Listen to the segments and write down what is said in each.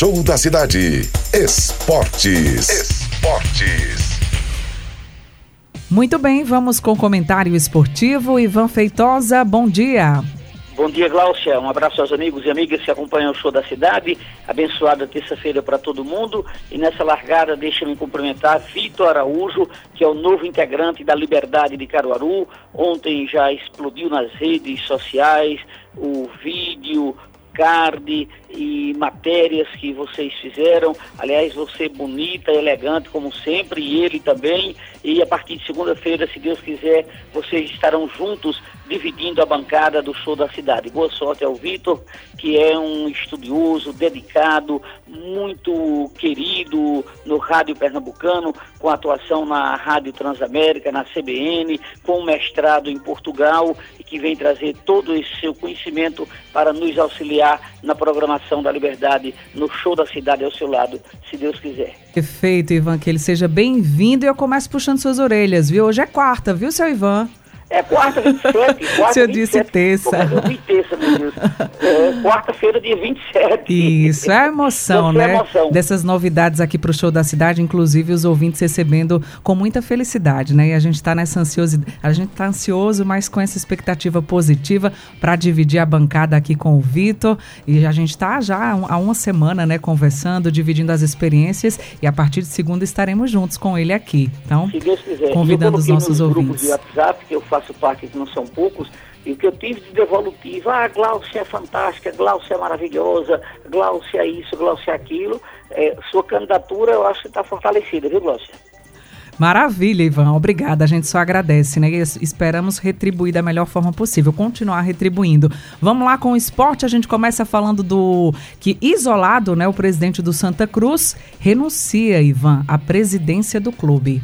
show da cidade. Esportes. Esportes. Muito bem, vamos com o comentário esportivo. Ivan Feitosa, bom dia. Bom dia, Gláucia. Um abraço aos amigos e amigas que acompanham o show da cidade. Abençoada terça-feira para todo mundo. E nessa largada, deixa-me cumprimentar Vitor Araújo, que é o novo integrante da Liberdade de Caruaru. Ontem já explodiu nas redes sociais o vídeo, card e matérias que vocês fizeram. Aliás, você bonita, elegante como sempre, e ele também. E a partir de segunda-feira, se Deus quiser, vocês estarão juntos dividindo a bancada do show da cidade. Boa sorte ao Vitor, que é um estudioso, dedicado, muito querido no rádio pernambucano, com atuação na Rádio Transamérica, na CBN, com mestrado em Portugal e que vem trazer todo esse seu conhecimento para nos auxiliar na programação da Liberdade no show da cidade ao seu lado, se Deus quiser. Perfeito, Ivan, que ele seja bem-vindo e eu começo puxando suas orelhas, viu? Hoje é quarta, viu, seu Ivan? É quarta, 27. Quarta, Se eu disse terça. Terça, meu Deus. É, quarta-feira, dia 27. Isso, é a emoção, né? É emoção. Dessas novidades aqui para o Show da Cidade, inclusive os ouvintes recebendo com muita felicidade, né? E a gente está nessa ansiosidade, a gente está ansioso, mas com essa expectativa positiva para dividir a bancada aqui com o Vitor. E a gente está já há uma semana, né, conversando, dividindo as experiências e a partir de segunda estaremos juntos com ele aqui. Então, Se Deus quiser. convidando os nossos nos ouvintes. de WhatsApp, que eu faço parte, que não são poucos, e o que eu tive de devolutiva, ah, Glaucia é fantástica, Glaucia é maravilhosa, Glaucia é isso, Glaucia é aquilo, é, sua candidatura eu acho que está fortalecida, viu, Glaucia? Maravilha, Ivan. Obrigada. A gente só agradece, né? E esperamos retribuir da melhor forma possível, continuar retribuindo. Vamos lá com o esporte. A gente começa falando do que isolado, né? O presidente do Santa Cruz renuncia, Ivan, à presidência do clube.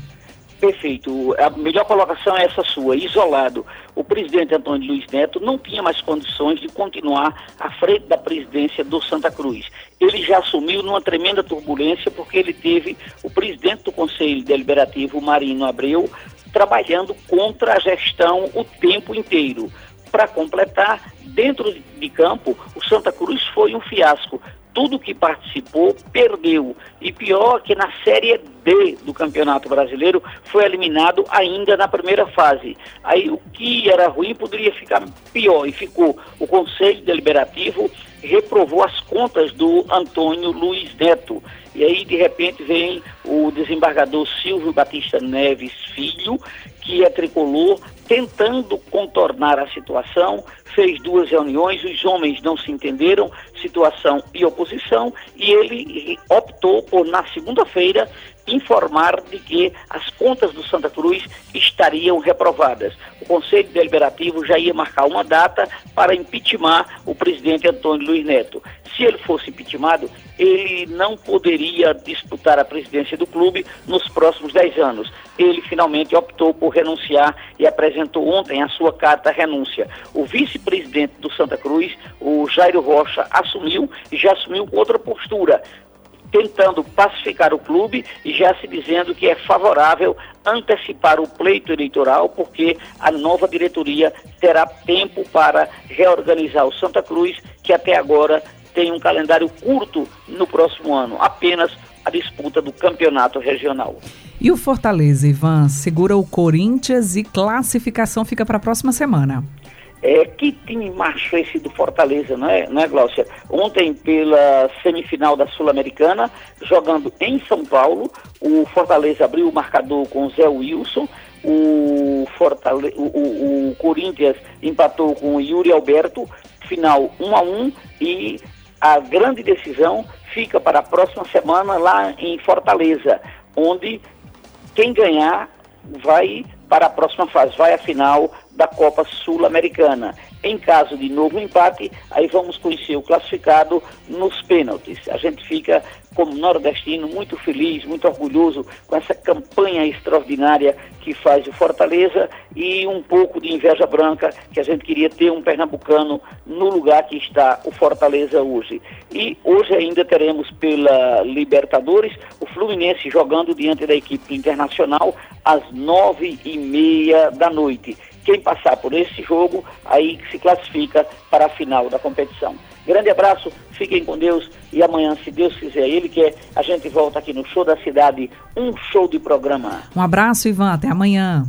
Perfeito. A melhor colocação é essa sua, isolado. O presidente Antônio Luiz Neto não tinha mais condições de continuar à frente da presidência do Santa Cruz. Ele já assumiu numa tremenda turbulência porque ele teve o presidente do Conselho Deliberativo, Marino Abreu, trabalhando contra a gestão o tempo inteiro. Para completar, dentro de campo, o Santa Cruz foi um fiasco tudo que participou perdeu. E pior que na Série D do Campeonato Brasileiro foi eliminado ainda na primeira fase. Aí o que era ruim poderia ficar pior e ficou. O Conselho Deliberativo reprovou as contas do Antônio Luiz Neto. E aí, de repente, vem o desembargador Silvio Batista Neves Filho, que é tricolor, tentando contornar a situação, fez duas reuniões, os homens não se entenderam, situação e oposição, e ele optou por, na segunda-feira, informar de que as contas do Santa Cruz estariam reprovadas. O Conselho Deliberativo já ia marcar uma data para impeachment o presidente Antônio Luiz Neto. Se ele fosse impeachmentado, ele não poderia disputar a presidência do clube nos próximos dez anos. Ele finalmente optou por renunciar e apresentou ontem a sua carta renúncia. O vice-presidente do Santa Cruz, o Jairo Rocha, assumiu e já assumiu com outra postura tentando pacificar o clube e já se dizendo que é favorável antecipar o pleito eleitoral, porque a nova diretoria terá tempo para reorganizar o Santa Cruz, que até agora tem um calendário curto no próximo ano, apenas a disputa do campeonato regional. E o Fortaleza, Ivan, segura o Corinthians e classificação fica para a próxima semana. É, que time macho esse do Fortaleza, não é, não é, Glaucia? Ontem, pela semifinal da Sul-Americana, jogando em São Paulo, o Fortaleza abriu o marcador com o Zé Wilson, o, Fortale o, o, o Corinthians empatou com o Yuri Alberto, final 1 a 1 e a grande decisão fica para a próxima semana lá em Fortaleza, onde quem ganhar vai para a próxima fase, vai à final da Copa Sul-Americana. Em caso de novo empate, aí vamos conhecer o classificado nos pênaltis. A gente fica, como nordestino, muito feliz, muito orgulhoso com essa campanha extraordinária que faz o Fortaleza e um pouco de inveja branca que a gente queria ter um pernambucano no lugar que está o Fortaleza hoje. E hoje ainda teremos pela Libertadores o Fluminense jogando diante da equipe internacional às nove e meia da noite. Quem passar por esse jogo, aí se classifica para a final da competição. Grande abraço, fiquem com Deus e amanhã, se Deus quiser, Ele quer, a gente volta aqui no Show da Cidade, um show de programa. Um abraço, Ivan, até amanhã.